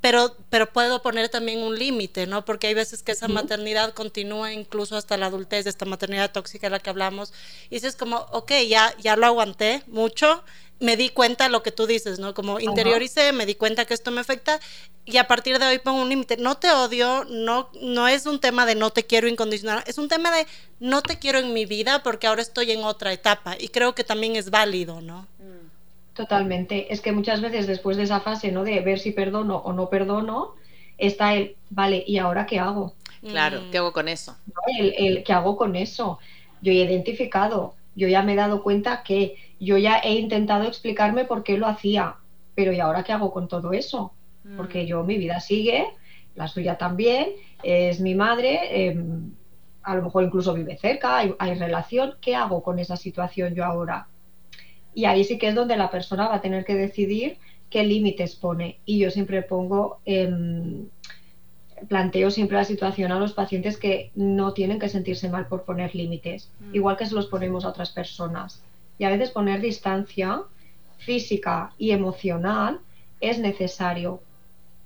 pero, pero puedo poner también un límite, ¿no? Porque hay veces que esa maternidad continúa incluso hasta la adultez, esta maternidad tóxica de la que hablamos, y dices como, ok, ya, ya lo aguanté mucho, me di cuenta lo que tú dices, ¿no? Como interioricé, me di cuenta que esto me afecta y a partir de hoy pongo un límite. No te odio, no, no es un tema de no te quiero incondicional, es un tema de no te quiero en mi vida porque ahora estoy en otra etapa y creo que también es válido, ¿no? Mm. Totalmente. Es que muchas veces después de esa fase, ¿no? De ver si perdono o no perdono, está el, vale, ¿y ahora qué hago? Claro, ¿qué hago con eso? El, el, ¿qué hago con eso? Yo he identificado, yo ya me he dado cuenta que yo ya he intentado explicarme por qué lo hacía, pero ¿y ahora qué hago con todo eso? Porque mm. yo, mi vida sigue, la suya también, es mi madre, em, a lo mejor incluso vive cerca, hay, relación, ¿qué hago con esa situación yo ahora? Y ahí sí que es donde la persona va a tener que decidir qué límites pone. Y yo siempre pongo, em, planteo siempre la situación a los pacientes que no tienen que sentirse mal por poner límites, mm. igual que se los ponemos a otras personas y a veces poner distancia física y emocional es necesario,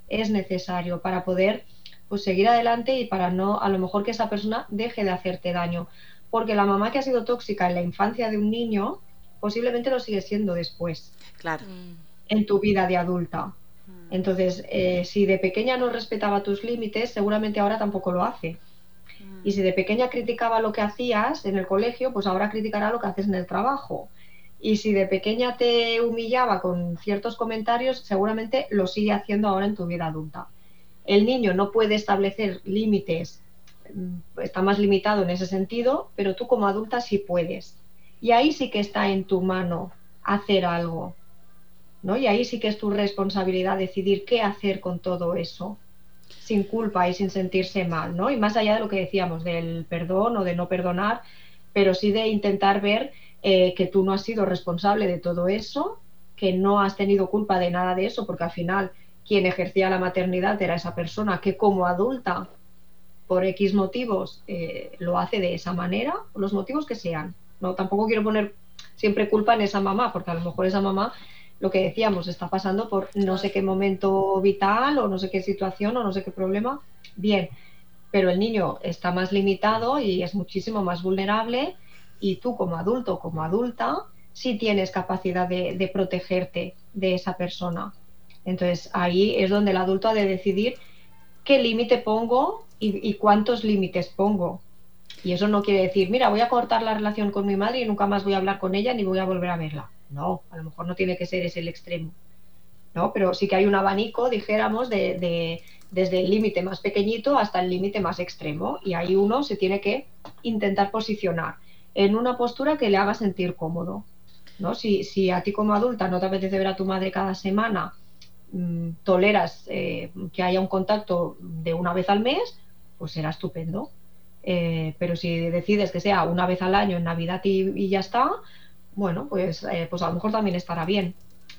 es necesario para poder pues seguir adelante y para no, a lo mejor que esa persona deje de hacerte daño. Porque la mamá que ha sido tóxica en la infancia de un niño, posiblemente lo sigue siendo después. Claro. En tu vida de adulta. Mm. Entonces, eh, si de pequeña no respetaba tus límites, seguramente ahora tampoco lo hace. Y si de pequeña criticaba lo que hacías en el colegio, pues ahora criticará lo que haces en el trabajo. Y si de pequeña te humillaba con ciertos comentarios, seguramente lo sigue haciendo ahora en tu vida adulta. El niño no puede establecer límites, mm, está más limitado en ese sentido, pero tú como adulta sí puedes. Y ahí sí que está en tu mano hacer algo. ¿no? Y ahí sí que es tu responsabilidad decidir qué hacer con todo eso sin culpa y sin sentirse mal, ¿no? Y más allá de lo que decíamos, del perdón o de no perdonar, pero sí de intentar ver eh, que tú no has sido responsable de todo eso, que no has tenido culpa de nada de eso, porque al final quien ejercía la maternidad era esa persona que como adulta, por X motivos, eh, lo hace de esa manera, los motivos que sean. No, tampoco quiero poner siempre culpa en esa mamá, porque a lo mejor esa mamá lo que decíamos, está pasando por no sé qué momento vital o no sé qué situación o no sé qué problema, bien, pero el niño está más limitado y es muchísimo más vulnerable y tú como adulto, como adulta, sí tienes capacidad de, protegerte de esa persona. Entonces ahí es donde el adulto ha de decidir qué límite pongo y, y cuántos límites pongo. Y eso no quiere decir, mira, voy a cortar la relación con mi madre y nunca más voy a hablar con ella ni voy a volver a verla. No, a lo mejor no tiene que ser ese el extremo. ¿no? Pero sí que hay un abanico, dijéramos, de, desde el límite más pequeñito hasta el límite más extremo. Y ahí uno se tiene que intentar posicionar en una postura que le haga sentir cómodo. ¿no? Si, si a ti como adulta no te apetece ver a tu madre cada semana, mm, toleras eh, que haya un contacto de una vez al mes, pues será estupendo. Eh, pero si decides que sea una vez al año en Navidad y ya está, bueno, pues, eh, pues a lo mejor también estará bien.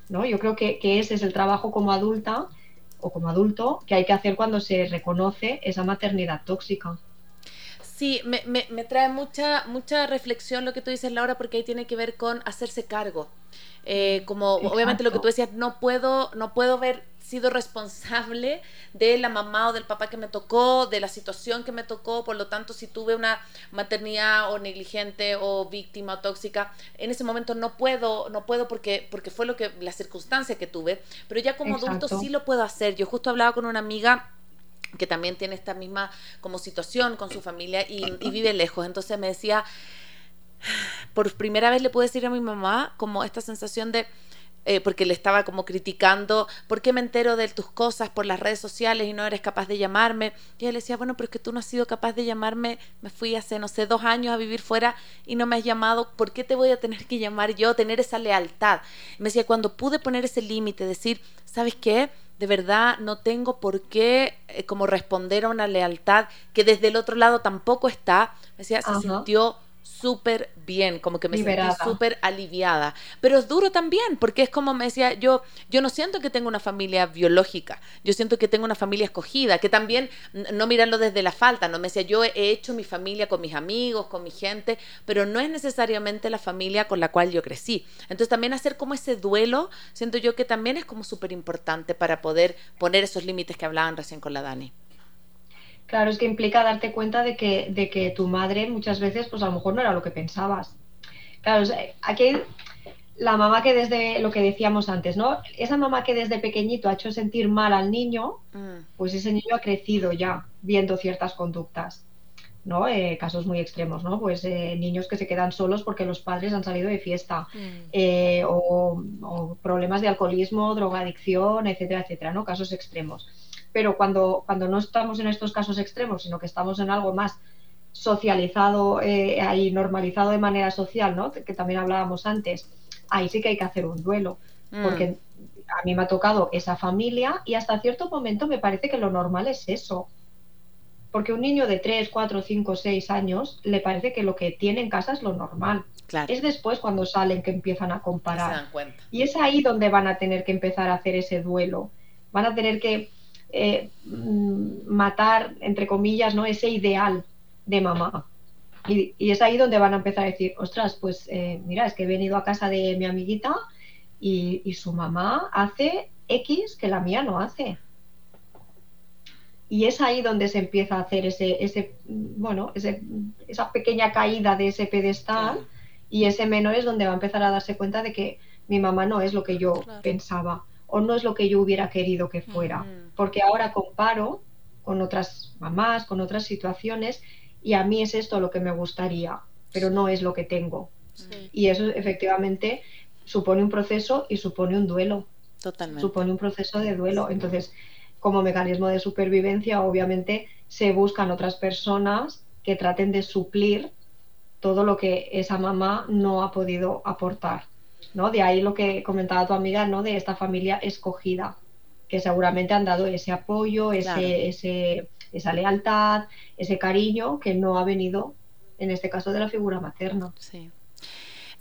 ¿no? Yo creo que, ese es el trabajo como adulta o como adulto que hay que hacer cuando se reconoce esa maternidad tóxica. Sí, me, me, trae mucha, mucha reflexión lo que tú dices, Laura, porque ahí tiene que ver con hacerse cargo. Eh, como obviamente lo que tú decías, no puedo, no puedo ver sido responsable de la mamá o del papá que me tocó, de la situación que me tocó, por lo tanto, si tuve una maternidad o negligente o víctima o tóxica, en ese momento no puedo, no puedo porque, porque fue lo que, la circunstancia que tuve, pero ya como adulto sí lo puedo hacer. Yo justo hablaba con una amiga que también tiene esta misma como situación con su familia y, vive lejos, entonces me decía, por primera vez le pude decir a mi mamá como esta sensación de eh, porque le estaba como criticando, ¿por qué me entero de tus cosas por las redes sociales y no eres capaz de llamarme? Y él le decía, bueno, pero es que tú no has sido capaz de llamarme, me fui hace, no sé, dos años a vivir fuera y no me has llamado, ¿por qué te voy a tener que llamar yo, tener esa lealtad? me decía, cuando pude poner ese límite, decir, ¿sabes qué? De verdad no tengo por qué eh, como responder a una lealtad que desde el otro lado tampoco está. Me decía, se sintió súper bien, como que me sentí súper aliviada. Pero es duro también, porque es como me decía, yo, yo no siento que tengo una familia biológica, yo siento que tengo una familia escogida, que también, no mirarlo desde la falta, no me decía, yo he hecho mi familia con mis amigos, con mi gente, pero no es necesariamente la familia con la cual yo crecí. Entonces también hacer como ese duelo, siento yo que también es como súper importante para poder poner esos límites que hablaban recién con la Dani. Claro, es que implica darte cuenta de que, de que tu madre muchas veces, pues a lo mejor no era lo que pensabas. Claro, aquí la mamá que desde lo que decíamos antes, ¿no? Esa mamá que desde pequeñito ha hecho sentir mal al niño, mm. pues ese niño ha crecido ya viendo ciertas conductas, ¿no? Eh, casos muy extremos, ¿no? Pues eh, niños que se quedan solos porque los padres han salido de fiesta, mm. eh, o, o, problemas de alcoholismo, drogadicción, etcétera, etcétera, ¿no? Casos extremos pero cuando, cuando no estamos en estos casos extremos, sino que estamos en algo más socializado eh, y normalizado de manera social, ¿no? que también hablábamos antes, ahí sí que hay que hacer un duelo, mm. porque a mí me ha tocado esa familia y hasta cierto momento me parece que lo normal es eso. Porque un niño de 3, 4, 5, 6 años le parece que lo que tiene en casa es lo normal. Es después cuando salen que empiezan a comparar. Y es ahí donde van a tener que empezar a hacer ese duelo. Van a tener que eh, mm, matar, entre comillas, ¿no? ese ideal de mamá. Y, es ahí donde van a empezar a decir, ostras, pues eh, mira, es que he venido a casa de mi amiguita y, su mamá hace X que la mía no hace. Y es ahí donde se empieza a hacer ese, ese bueno, ese, esa pequeña caída de ese pedestal y ese menor es donde va a empezar a darse cuenta de que mi mamá no es lo que yo pensaba o no es lo que yo hubiera querido que fuera. Porque ahora comparo con otras mamás, con otras situaciones y a mí es esto lo que me gustaría, pero no es lo que tengo. Y eso efectivamente supone un proceso y supone un duelo. Totalmente. Supone un proceso de duelo. Entonces, como mecanismo de supervivencia, obviamente se buscan otras personas que traten de suplir todo lo que esa mamá no ha podido aportar. ¿no? De ahí lo que comentaba tu amiga, ¿no? De esta familia escogida, que seguramente han dado ese apoyo, ese, ese, esa lealtad, ese cariño que no ha venido, en este caso, de la figura materna. Sí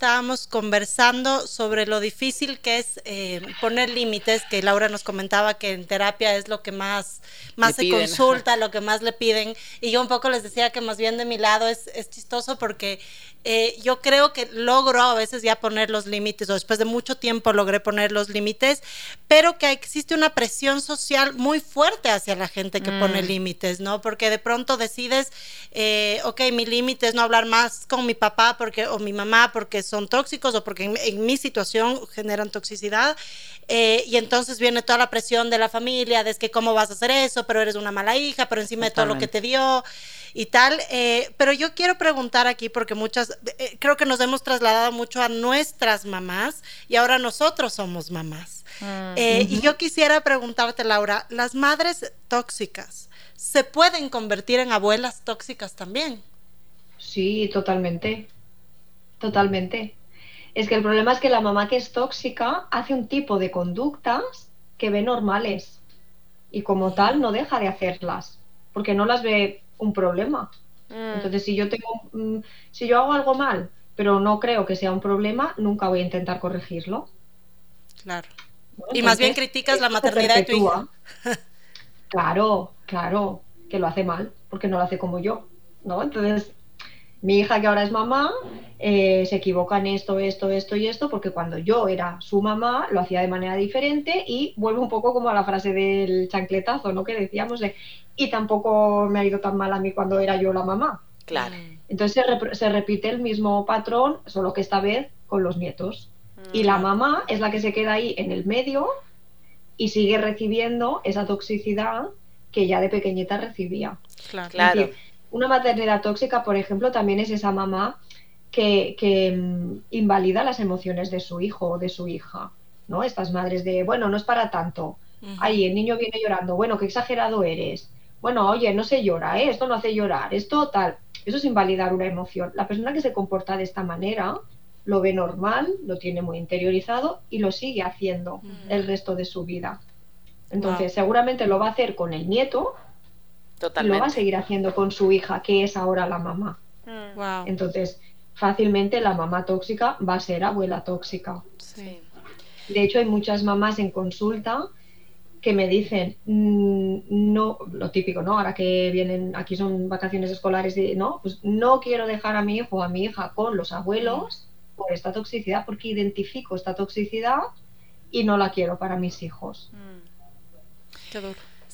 estábamos conversando sobre lo difícil que es eh, poner límites, que Laura nos comentaba que en terapia es lo que más, más se consulta, lo que más le piden. Y yo un poco les decía que más bien de mi lado es, es chistoso porque eh, yo creo que logro a veces ya poner los límites, o después de mucho tiempo logré poner los límites, pero que existe una presión social muy fuerte hacia la gente que pone mm. límites, ¿no? Porque de pronto decides, eh, ok, mi límite es no hablar más con mi papá porque, o mi mamá porque son tóxicos o porque en, mi situación generan toxicidad. Eh, y entonces viene toda la presión de la familia, de que cómo vas a hacer eso, pero eres una mala hija, pero encima de todo lo que te dio y tal. Eh, pero yo quiero preguntar aquí, porque muchas, eh, creo que nos hemos trasladado mucho a nuestras mamás y ahora nosotros somos mamás. Mm. Eh, y yo quisiera preguntarte, Laura, ¿las madres tóxicas se pueden convertir en abuelas tóxicas también? Sí, totalmente. Totalmente. Es que el problema es que la mamá que es tóxica hace un tipo de conductas que ve normales y como tal no deja de hacerlas porque no las ve un problema. Mm. Entonces, si yo tengo, mm, si yo hago algo mal, pero no creo que sea un problema, nunca voy a intentar corregirlo. Claro. y más bien criticas la maternidad de tu hija. (laughs) claro, claro, que lo hace mal, porque no lo hace como yo, ¿no? Entonces, mi hija que ahora es mamá eh, se equivoca en esto, esto, esto y esto, porque cuando yo era su mamá lo hacía de manera diferente y vuelve un poco como a la frase del chancletazo, ¿no? Que decíamos de, y tampoco me ha ido tan mal a mí cuando era yo la mamá. Claro. Entonces se, repite el mismo patrón, solo que esta vez con los nietos. Y la mm. mamá es la que se queda ahí en el medio y sigue recibiendo esa toxicidad que ya de pequeñita recibía. Claro. Una maternidad tóxica, por ejemplo, también es esa mamá que, mm, invalida las emociones de su hijo o de su hija. ¿no? Estas madres de, bueno, no es para tanto. Ay, el niño viene llorando. Bueno, qué exagerado eres. Bueno, oye, no se llora, ¿eh? esto no hace llorar, esto tal. Eso es invalidar una emoción. La persona que se comporta de esta manera lo ve normal, lo tiene muy interiorizado y lo sigue haciendo el resto de su vida. Entonces, seguramente lo va a hacer con el nieto, Totalmente. lo va a seguir haciendo con su hija, que es ahora la mamá. Mm. Entonces, fácilmente la mamá tóxica va a ser abuela tóxica. De hecho, hay muchas mamás en consulta que me dicen, mm, no, lo típico, ¿no? Ahora que vienen, aquí son vacaciones escolares, y, ¿no? Pues no quiero dejar a mi hijo o a mi hija con los abuelos por esta toxicidad, porque identifico esta toxicidad y no la quiero para mis hijos. Mm.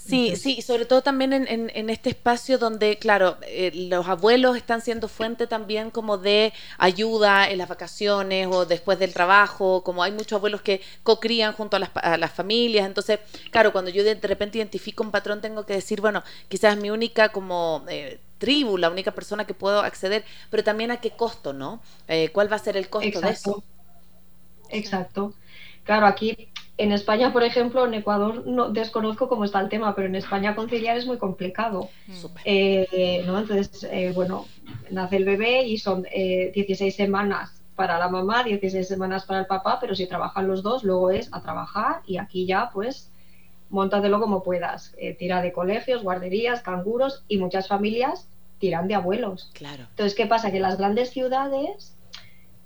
Sí, sí, sobre todo también en, en, este espacio donde, claro, eh, los abuelos están siendo fuente también como de ayuda en las vacaciones o después del trabajo, como hay muchos abuelos que cocrían junto a las, a las familias, entonces, claro, cuando yo de, repente identifico un patrón tengo que decir, bueno, quizás mi única como... Eh, tribu, la única persona que puedo acceder, pero también a qué costo, ¿no? Eh, ¿Cuál va a ser el costo de eso? Exacto. Claro, aquí en España, por ejemplo, en Ecuador no desconozco cómo está el tema, pero en España conciliar es muy complicado. Eh, ¿no? Entonces, eh, bueno, nace el bebé y son 16 eh, semanas para la mamá, 16 semanas para el papá, pero si trabajan los dos, luego es a trabajar y aquí ya, pues, montatelo como puedas. tira de colegios, guarderías, canguros y muchas familias tiran de abuelos. Claro. Entonces, ¿qué pasa? Que en las grandes ciudades,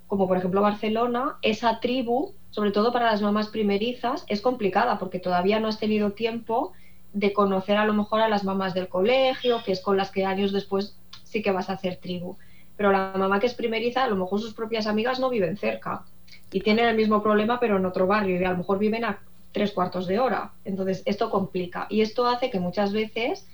como por ejemplo Barcelona, esa tribu sobre todo para las mamás primerizas, es complicada porque todavía no has tenido tiempo de conocer a lo mejor a las mamás del colegio, que es con las que años después sí que vas a hacer tribu. Pero la mamá que es primeriza, a lo mejor sus propias amigas no viven cerca y tienen el mismo problema pero en otro barrio y a lo mejor viven a tres cuartos de hora. Entonces esto complica y esto hace que muchas veces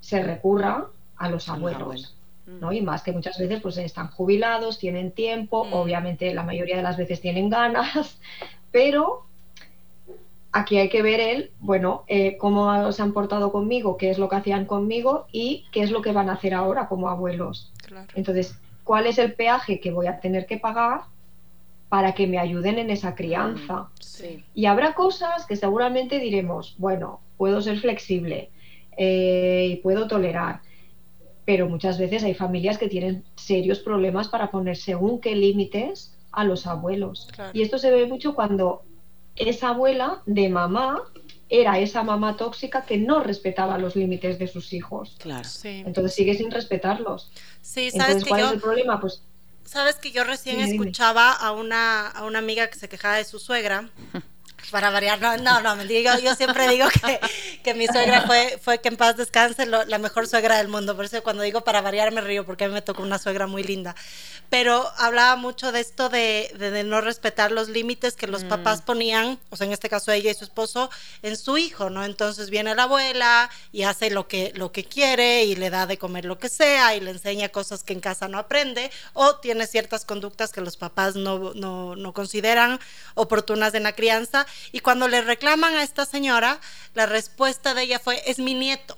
se recurra a los abuelos. ¿No? Y más que muchas veces pues están jubilados, tienen tiempo, mm. obviamente la mayoría de las veces tienen ganas, (laughs) pero aquí hay que ver el, bueno, eh, cómo se han portado conmigo, qué es lo que hacían conmigo y qué es lo que van a hacer ahora como abuelos. Entonces, ¿cuál es el peaje que voy a tener que pagar para que me ayuden en esa crianza? Mm, y habrá cosas que seguramente diremos, bueno, puedo ser flexible eh, y puedo tolerar, pero muchas veces hay familias que tienen serios problemas para poner según qué límites a los abuelos. Y esto se ve mucho cuando esa abuela de mamá era esa mamá tóxica que no respetaba los límites de sus hijos. Claro. Entonces sigue sin respetarlos. Sí, ¿sabes ¿cuál es el problema? Pues Sabes que yo recién escuchaba a una, a una amiga que se quejaba de su suegra (laughs) para variar, no, no, no, yo, yo siempre digo que, que, mi suegra fue, fue que en paz descanse la mejor suegra del mundo, por eso cuando digo para variar me río, porque a mí me tocó una suegra muy linda, pero hablaba mucho de esto de, de, no respetar los límites que los papás mm. ponían, o sea, en este caso ella y su esposo, en su hijo, ¿no? Entonces viene la abuela y hace lo que, lo que quiere y le da de comer lo que sea y le enseña cosas que en casa no aprende, o tiene ciertas conductas que los papás no, no, no consideran oportunas en la crianza y cuando le reclaman a esta señora, la respuesta de ella fue, es mi nieto.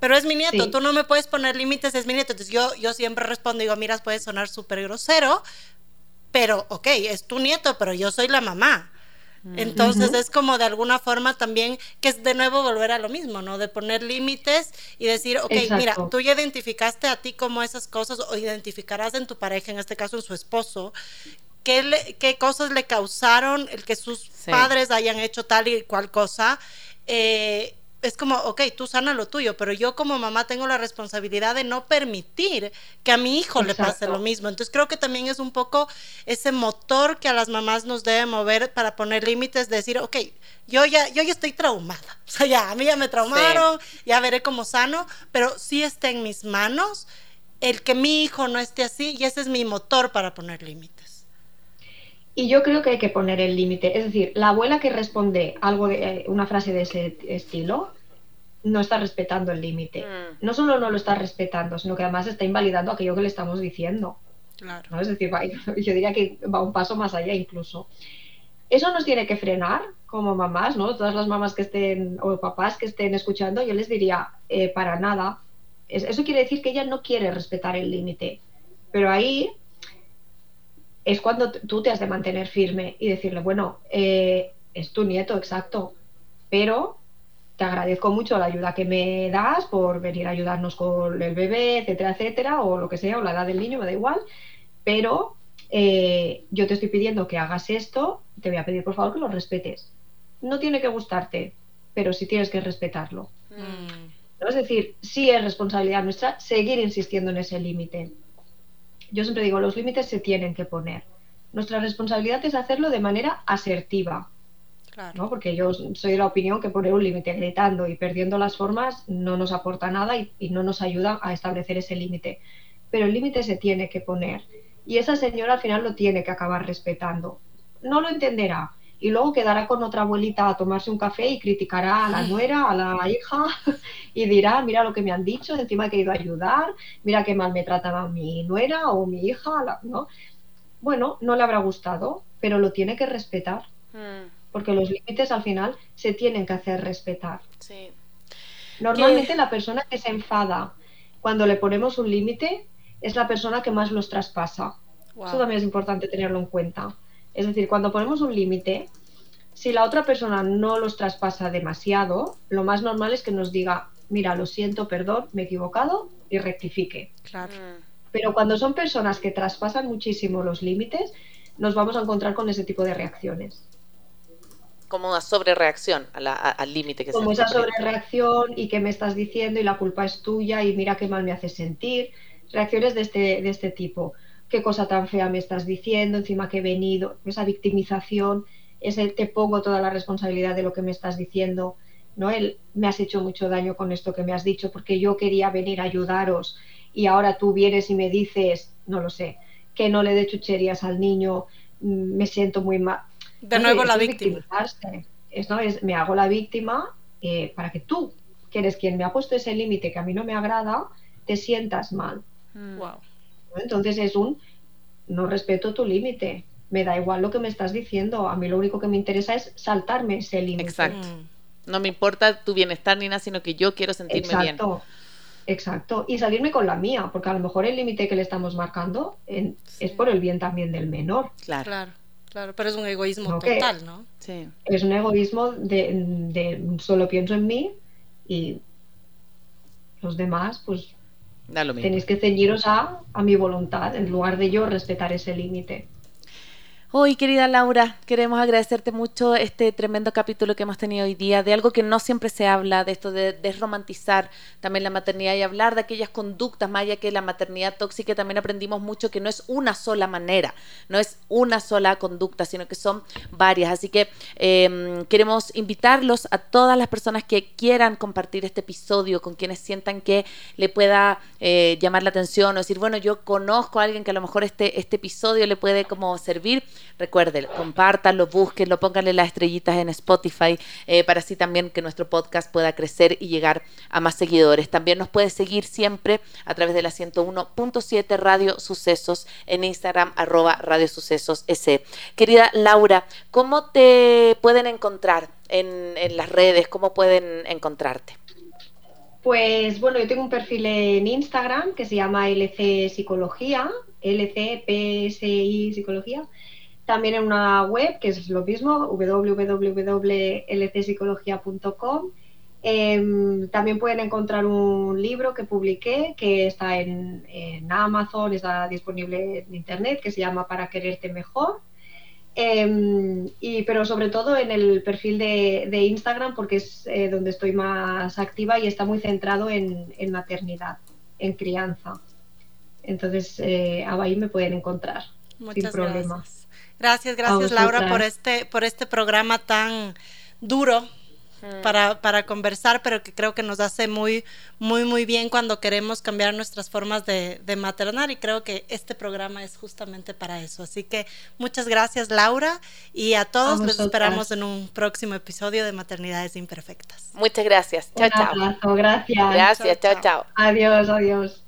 Pero es mi nieto, tú no me puedes poner límites, es mi nieto. Entonces yo, yo siempre respondo, digo, mira, puede sonar súper grosero, pero ok, es tu nieto, pero yo soy la mamá. Mm. Entonces es como de alguna forma también que es de nuevo volver a lo mismo, ¿no? De poner límites y decir, ok, mira, tú ya identificaste a ti como esas cosas o identificarás en tu pareja, en este caso en su esposo, qué, cosas le causaron el que sus padres hayan hecho tal y cual cosa. Eh, es como, ok, tú sana lo tuyo, pero yo como mamá tengo la responsabilidad de no permitir que a mi hijo le pase lo mismo. Entonces creo que también es un poco ese motor que a las mamás nos debe mover para poner límites, decir, ok, yo ya, yo ya estoy traumada. (laughs) O sea, ya, a mí ya me traumaron, ya veré cómo sano, pero sí está en mis manos el que mi hijo no esté así y ese es mi motor para poner límites. Y yo creo que hay que poner el límite. Es decir, la abuela que responde algo de eh, una frase de ese estilo no está respetando el límite. Mm. No solo no lo está respetando, sino que además está invalidando aquello que le estamos diciendo. Claro. Es decir, (laughs) yo diría que va un paso más allá incluso. Eso nos tiene que frenar como mamás, ¿no? Todas las mamás que estén o papás que estén escuchando, yo les diría, eh, para nada. eso quiere decir que ella no quiere respetar el límite. Pero ahí es cuando tú te has de mantener firme y decirle, bueno, eh, es tu nieto, exacto, pero te agradezco mucho la ayuda que me das por venir a ayudarnos con el bebé, etcétera, etcétera, o lo que sea, o la edad del niño, me da igual, pero eh, yo te estoy pidiendo que hagas esto, te voy a pedir por favor que lo respetes. No tiene que gustarte, pero sí tienes que respetarlo. Mm. Es decir, sí es responsabilidad nuestra seguir insistiendo en ese límite yo siempre digo, los límites se tienen que poner. Nuestra responsabilidad es hacerlo de manera asertiva. ¿no? Porque yo soy de la opinión que poner un límite gritando y perdiendo las formas no nos aporta nada y, y no nos ayuda a establecer ese límite. Pero el límite se tiene que poner. Y esa señora al final lo tiene que acabar respetando. No lo entenderá, y luego quedará con otra abuelita a tomarse un café y criticará a la nuera, a la hija (laughs) y dirá, mira lo que me han dicho, encima que he ido a ayudar, mira qué mal me trataba mi nuera o mi hija, ¿no? Bueno, no le habrá gustado, pero lo tiene que respetar, mm. porque los límites al final se tienen que hacer respetar. Sí. Normalmente la persona que se enfada cuando le ponemos un límite es la persona que más los traspasa. Eso también es importante tenerlo en cuenta. Es decir, cuando ponemos un límite, si la otra persona no los traspasa demasiado, lo más normal es que nos diga, mira, lo siento, perdón, me he equivocado y rectifique. Claro. Mm. Pero cuando son personas que traspasan muchísimo los límites, nos vamos a encontrar con ese tipo de reacciones. Como una sobrereacción al límite que Como esa sobrereacción y que me estás diciendo y la culpa es tuya y mira qué mal me hace sentir. Reacciones de este, de este tipo qué cosa tan fea me estás diciendo, encima que he venido, esa victimización, ese te pongo toda la responsabilidad de lo que me estás diciendo, ¿no? El, me has hecho mucho daño con esto que me has dicho porque yo quería venir a ayudaros y ahora tú vienes y me dices, no lo sé, que no le dé chucherías al niño, mm, me siento muy mal. De nuevo la víctima. Es, ¿no? es, me hago la víctima eh, para que tú que eres quien me ha puesto ese límite que a mí no me agrada, te sientas mal. Wow. Entonces es un no respeto tu límite. Me da igual lo que me estás diciendo. A mí lo único que me interesa es saltarme ese límite. Exacto. Mm. No me importa tu bienestar ni nada, sino que yo quiero sentirme Exacto. bien. Exacto. Y salirme con la mía, porque a lo mejor el límite que le estamos marcando es por el bien también del menor. Claro. claro. pero es un egoísmo total, ¿no? Sí. Es un egoísmo de, de, solo pienso en mí y los demás, pues Tenéis que ceñiros a, a mi voluntad en lugar de yo respetar ese límite. Hoy, querida Laura, queremos agradecerte mucho este tremendo capítulo que hemos tenido hoy día, de algo que no siempre se habla, de esto de desromantizar también la maternidad y hablar de aquellas conductas, más allá que la maternidad tóxica, también aprendimos mucho que no es una sola manera, no es una sola conducta, sino que son varias. Así que em, queremos invitarlos a todas las personas que quieran compartir este episodio con quienes sientan que le pueda eh, llamar la atención o decir, bueno, yo conozco a alguien que a lo mejor este, este episodio le puede como servir Recuerden, compártanlo, búsquenlo, pónganle las estrellitas en Spotify eh, para así también que nuestro podcast pueda crecer y llegar a más seguidores. También nos puede seguir siempre a través de la 101.7 Radio Sucesos en Instagram, arroba Radio Sucesos S. Querida Laura, ¿cómo te pueden encontrar en, en las redes? ¿Cómo pueden encontrarte? Pues bueno, yo tengo un perfil en Instagram que se llama LC Psicología, LCPSI Psicología. También en una web, que es lo mismo, www.lcpsicología.com. Em, también pueden encontrar un libro que publiqué que está en, Amazon, está disponible en Internet, que se llama Para quererte mejor. Em, y, pero sobre todo en el perfil de, Instagram porque es eh, donde estoy más activa y está muy centrado en, maternidad, en crianza. Entonces eh, ahí me pueden encontrar sin problema. Gracias, gracias Laura por este, por este programa tan duro mm. para, para, conversar, pero que creo que nos hace muy, muy, muy bien cuando queremos cambiar nuestras formas de, de, maternar y creo que este programa es justamente para eso. Así que muchas gracias Laura y a todos les esperamos en un próximo episodio de Maternidades Imperfectas. Muchas gracias. Chao, chao. gracias. Gracias, chao, chao. Adiós, adiós.